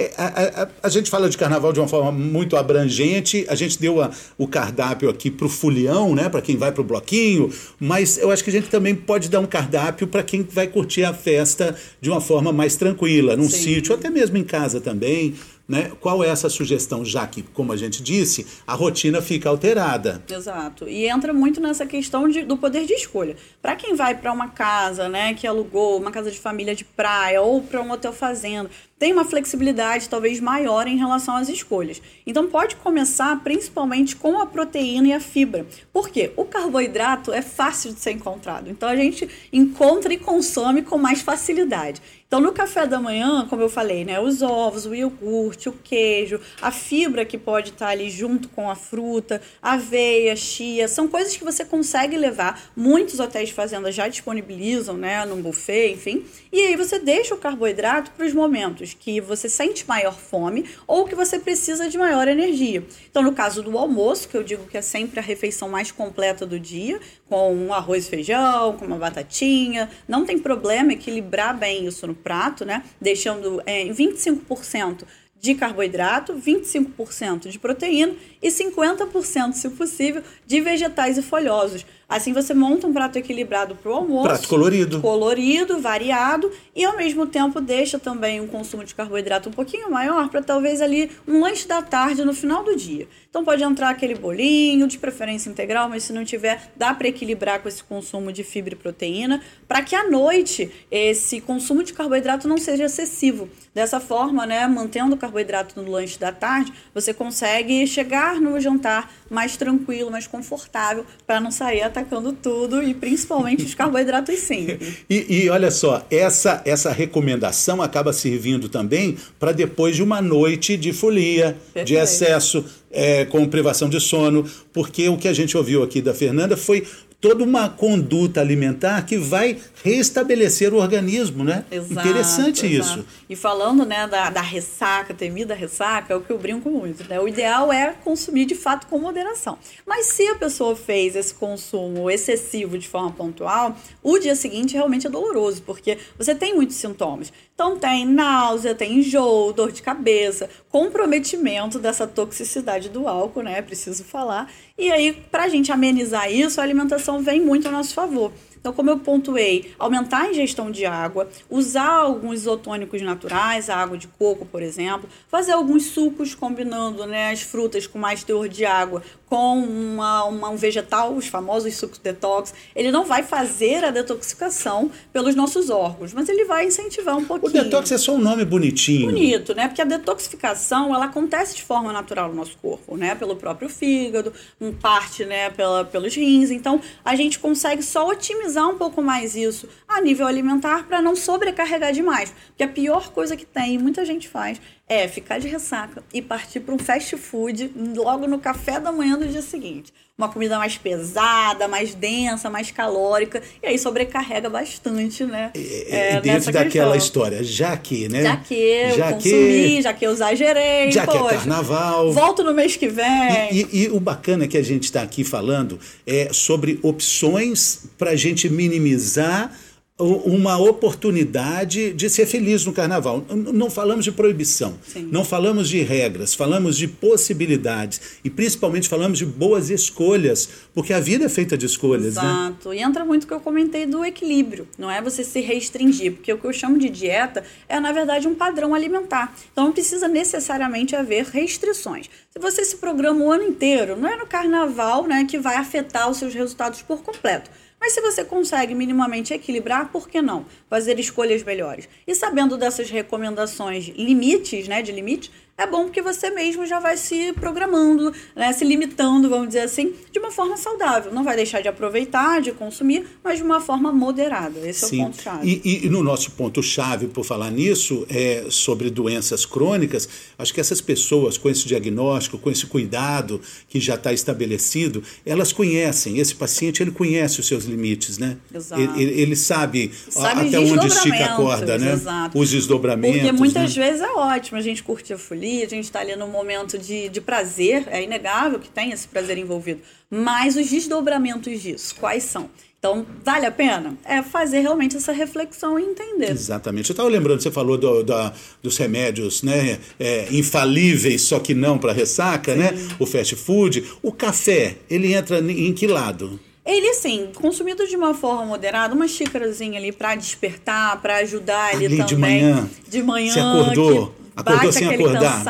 é, a, a, a, gente fala de carnaval de uma forma muito abrangente, a gente deu a, o cardápio aqui para o fulião, né, para quem vai para o bloquinho, mas eu acho que a gente também pode dar um cardápio para quem vai curtir a festa de uma forma mais tranquila, num Sim. sítio, até mesmo em casa também. Né? Qual é essa sugestão, já que, como a gente disse, a rotina fica alterada? Exato. E entra muito nessa questão de, do poder de escolha. Para quem vai para uma casa né, que alugou, uma casa de família de praia ou para um hotel fazenda, tem uma flexibilidade talvez maior em relação às escolhas. Então pode começar principalmente com a proteína e a fibra. Por quê? O carboidrato é fácil de ser encontrado. Então a gente encontra e consome com mais facilidade. Então, no café da manhã, como eu falei, né, os ovos, o iogurte, o queijo, a fibra que pode estar ali junto com a fruta, aveia, chia, são coisas que você consegue levar. Muitos hotéis de fazenda já disponibilizam, né, num buffet, enfim. E aí você deixa o carboidrato para os momentos que você sente maior fome ou que você precisa de maior energia. Então, no caso do almoço, que eu digo que é sempre a refeição mais completa do dia, com um arroz e feijão, com uma batatinha, não tem problema equilibrar bem isso no prato, né? Deixando é, 25% de carboidrato, 25% de proteína e 50%, se possível, de vegetais e folhosos. Assim você monta um prato equilibrado para o almoço. Prato colorido. Colorido, variado e ao mesmo tempo deixa também um consumo de carboidrato um pouquinho maior para talvez ali um lanche da tarde no final do dia. Então pode entrar aquele bolinho, de preferência integral, mas se não tiver, dá para equilibrar com esse consumo de fibra e proteína, para que à noite esse consumo de carboidrato não seja excessivo. Dessa forma, né, mantendo o carboidrato no lanche da tarde, você consegue chegar no jantar mais tranquilo, mais confortável, para não sair atacando tudo e principalmente os carboidratos simples. e, e olha só, essa, essa recomendação acaba servindo também para depois de uma noite de folia, Perfeito. de excesso, é, com privação de sono, porque o que a gente ouviu aqui da Fernanda foi toda uma conduta alimentar que vai restabelecer o organismo, né? Exato, Interessante exato. isso. E falando né, da, da ressaca, temida ressaca, é o que eu brinco muito, né? O ideal é consumir de fato com moderação. Mas se a pessoa fez esse consumo excessivo de forma pontual, o dia seguinte realmente é doloroso, porque você tem muitos sintomas. Então tem náusea, tem enjoo, dor de cabeça, comprometimento dessa toxicidade do álcool, né? Preciso falar. E aí, para a gente amenizar isso, a alimentação vem muito a nosso favor. Então, como eu pontuei, aumentar a ingestão de água, usar alguns isotônicos naturais, a água de coco, por exemplo, fazer alguns sucos combinando né, as frutas com mais teor de água com uma, uma, um vegetal, os famosos sucos detox. Ele não vai fazer a detoxicação pelos nossos órgãos, mas ele vai incentivar um pouquinho. O detox é só um nome bonitinho. Bonito, né? Porque a detoxificação, ela acontece de forma natural no nosso corpo, né? Pelo próprio fígado, um parte, né, pela, pelos rins. Então, a gente consegue só otimizar otimizar um pouco mais isso a nível alimentar para não sobrecarregar demais. Porque a pior coisa que tem, e muita gente faz, é ficar de ressaca e partir para um fast food logo no café da manhã do dia seguinte. Uma comida mais pesada, mais densa, mais calórica, e aí sobrecarrega bastante, né? É, é, dentro daquela questão. história, já que, né? Já que eu já consumi, que, já que eu exagerei. Já poxa, que é carnaval. Volto no mês que vem. E, e, e o bacana que a gente está aqui falando é sobre opções para a gente minimizar uma oportunidade de ser feliz no carnaval. Não falamos de proibição, Sim. não falamos de regras, falamos de possibilidades e principalmente falamos de boas escolhas, porque a vida é feita de escolhas. Né? Exato. Né? E entra muito o que eu comentei do equilíbrio, não é você se restringir, porque o que eu chamo de dieta é, na verdade, um padrão alimentar. Então não precisa necessariamente haver restrições. Se você se programa o ano inteiro, não é no carnaval né, que vai afetar os seus resultados por completo. Mas se você consegue minimamente equilibrar, por que não? Fazer escolhas melhores. E sabendo dessas recomendações, limites, né, de limite, é bom porque você mesmo já vai se programando, né, se limitando, vamos dizer assim, de uma forma saudável. Não vai deixar de aproveitar, de consumir, mas de uma forma moderada. Esse Sim. é o ponto-chave. E, e, no nosso ponto-chave, por falar nisso, é sobre doenças crônicas, acho que essas pessoas com esse diagnóstico, com esse cuidado que já está estabelecido, elas conhecem, esse paciente ele conhece os seus limites, né? Exato. Ele, ele sabe, sabe até onde estica a corda, né? Exato. Os desdobramentos. Porque muitas né? vezes é ótimo a gente curtir a folia a gente está ali num momento de, de prazer, é inegável que tem esse prazer envolvido. Mas os desdobramentos disso, quais são? Então, vale a pena? É fazer realmente essa reflexão e entender. Exatamente. Eu estava lembrando, você falou do, do, dos remédios né, é, infalíveis, só que não para ressaca, né? Sim. né? O fast food. O café, ele entra em que lado? Ele, assim, consumido de uma forma moderada, uma xícarazinha ali para despertar, para ajudar ali, ali também. De manhã. De manhã. Você acordou. Acordou bate sem aquele acordar.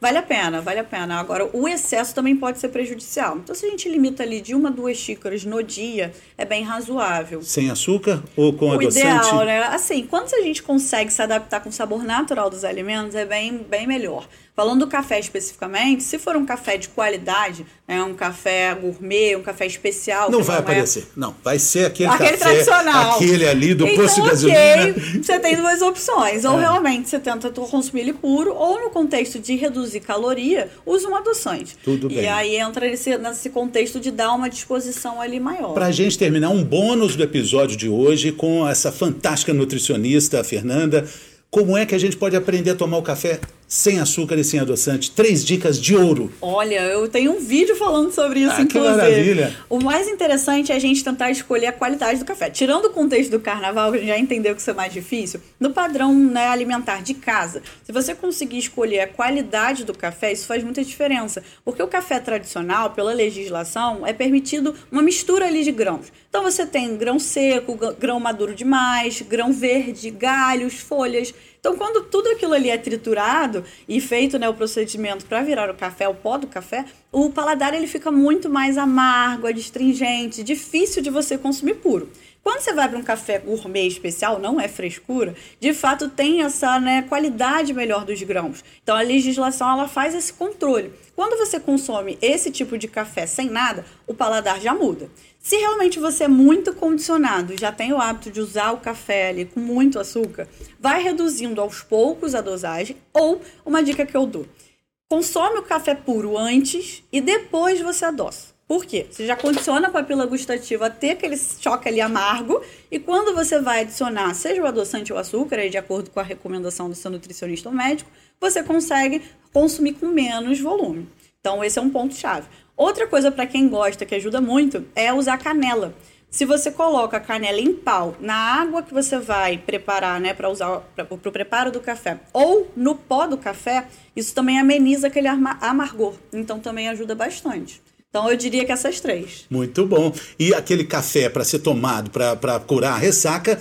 Vale a pena, vale a pena. Agora, o excesso também pode ser prejudicial. Então, se a gente limita ali de uma, duas xícaras no dia, é bem razoável. Sem açúcar ou com o adoçante? O ideal, né? Assim, quando a gente consegue se adaptar com o sabor natural dos alimentos, é bem, bem melhor. Falando do café especificamente, se for um café de qualidade, né, um café gourmet, um café especial. Não vai não é aparecer. É... Não, vai ser aquele, aquele café, tradicional. aquele ali do então, posto de gasolina. Okay, você tem duas opções. Ou é. realmente você tenta consumir ele puro, ou no contexto de reduzir caloria, usa um adoçante. Tudo bem. E aí entra nesse, nesse contexto de dar uma disposição ali maior. Para a gente terminar, um bônus do episódio de hoje com essa fantástica nutricionista, a Fernanda. Como é que a gente pode aprender a tomar o café sem açúcar e sem adoçante. Três dicas de ouro. Olha, eu tenho um vídeo falando sobre isso, ah, inclusive. Que maravilha. O mais interessante é a gente tentar escolher a qualidade do café. Tirando o contexto do carnaval, que a gente já entendeu que isso é mais difícil, no padrão né, alimentar de casa, se você conseguir escolher a qualidade do café, isso faz muita diferença. Porque o café tradicional, pela legislação, é permitido uma mistura ali de grãos. Então você tem grão seco, grão maduro demais, grão verde, galhos, folhas. Então, quando tudo aquilo ali é triturado e feito né, o procedimento para virar o café, o pó do café, o paladar ele fica muito mais amargo, adstringente, difícil de você consumir puro. Quando você vai para um café gourmet especial, não é frescura, de fato tem essa né, qualidade melhor dos grãos. Então a legislação ela faz esse controle. Quando você consome esse tipo de café sem nada, o paladar já muda. Se realmente você é muito condicionado, já tem o hábito de usar o café ali com muito açúcar, vai reduzindo aos poucos a dosagem. Ou uma dica que eu dou: consome o café puro antes e depois você adoça. Por quê? Você já condiciona a papila gustativa a ter aquele choque ali amargo e quando você vai adicionar, seja o adoçante ou o açúcar, aí de acordo com a recomendação do seu nutricionista ou médico, você consegue consumir com menos volume. Então, esse é um ponto chave. Outra coisa para quem gosta, que ajuda muito, é usar canela. Se você coloca a canela em pau na água que você vai preparar, né, para usar para o preparo do café, ou no pó do café, isso também ameniza aquele amargor. Então também ajuda bastante. Então eu diria que essas três. Muito bom. E aquele café para ser tomado para curar a ressaca,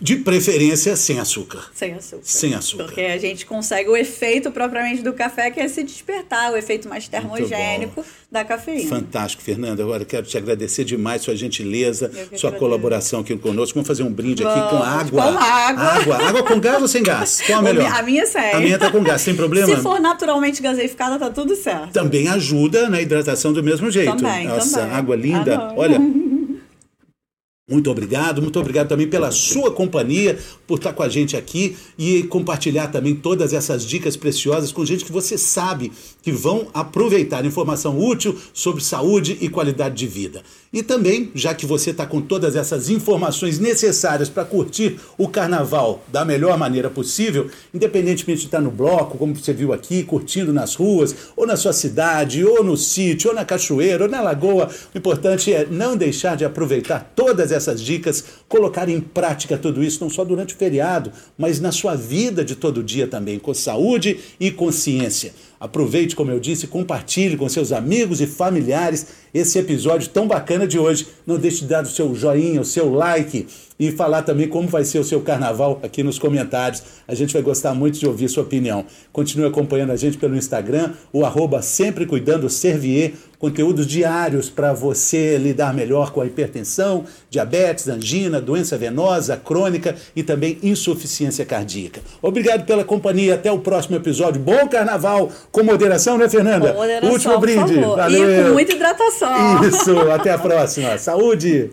de preferência sem açúcar. Sem açúcar. Sem açúcar. Porque a gente consegue o efeito propriamente do café, que é se despertar, o efeito mais termogênico da cafeína. Fantástico, Fernanda. Agora quero te agradecer demais sua gentileza, sua colaboração aqui conosco. Vamos fazer um brinde Vamos. aqui com água. Com água. Água. Água com gás ou sem gás? Qual a melhor? A minha é A minha tá com gás, sem problema? Se for naturalmente gaseificada, tá tudo certo. Também ajuda na hidratação do mesmo jeito. Também, Nossa, também. água linda. Adoro. Olha, muito obrigado, muito obrigado também pela sua companhia, por estar com a gente aqui e compartilhar também todas essas dicas preciosas com gente que você sabe que vão aproveitar informação útil sobre saúde e qualidade de vida. E também, já que você está com todas essas informações necessárias para curtir o carnaval da melhor maneira possível, independentemente de estar no bloco, como você viu aqui, curtindo nas ruas, ou na sua cidade, ou no sítio, ou na cachoeira, ou na lagoa, o importante é não deixar de aproveitar todas essas dicas, colocar em prática tudo isso, não só durante o feriado, mas na sua vida de todo dia também, com saúde e consciência. Aproveite, como eu disse, compartilhe com seus amigos e familiares esse episódio tão bacana de hoje. Não deixe de dar o seu joinha, o seu like e falar também como vai ser o seu carnaval aqui nos comentários. A gente vai gostar muito de ouvir sua opinião. Continue acompanhando a gente pelo Instagram, o arroba sempre cuidando Servier, conteúdos diários para você lidar melhor com a hipertensão, diabetes, angina, doença venosa, crônica e também insuficiência cardíaca. Obrigado pela companhia, até o próximo episódio. Bom carnaval, com moderação, né, Fernanda? Com moderação, Último brinde. Valeu. E com muita hidratação. Isso, até a próxima. Saúde!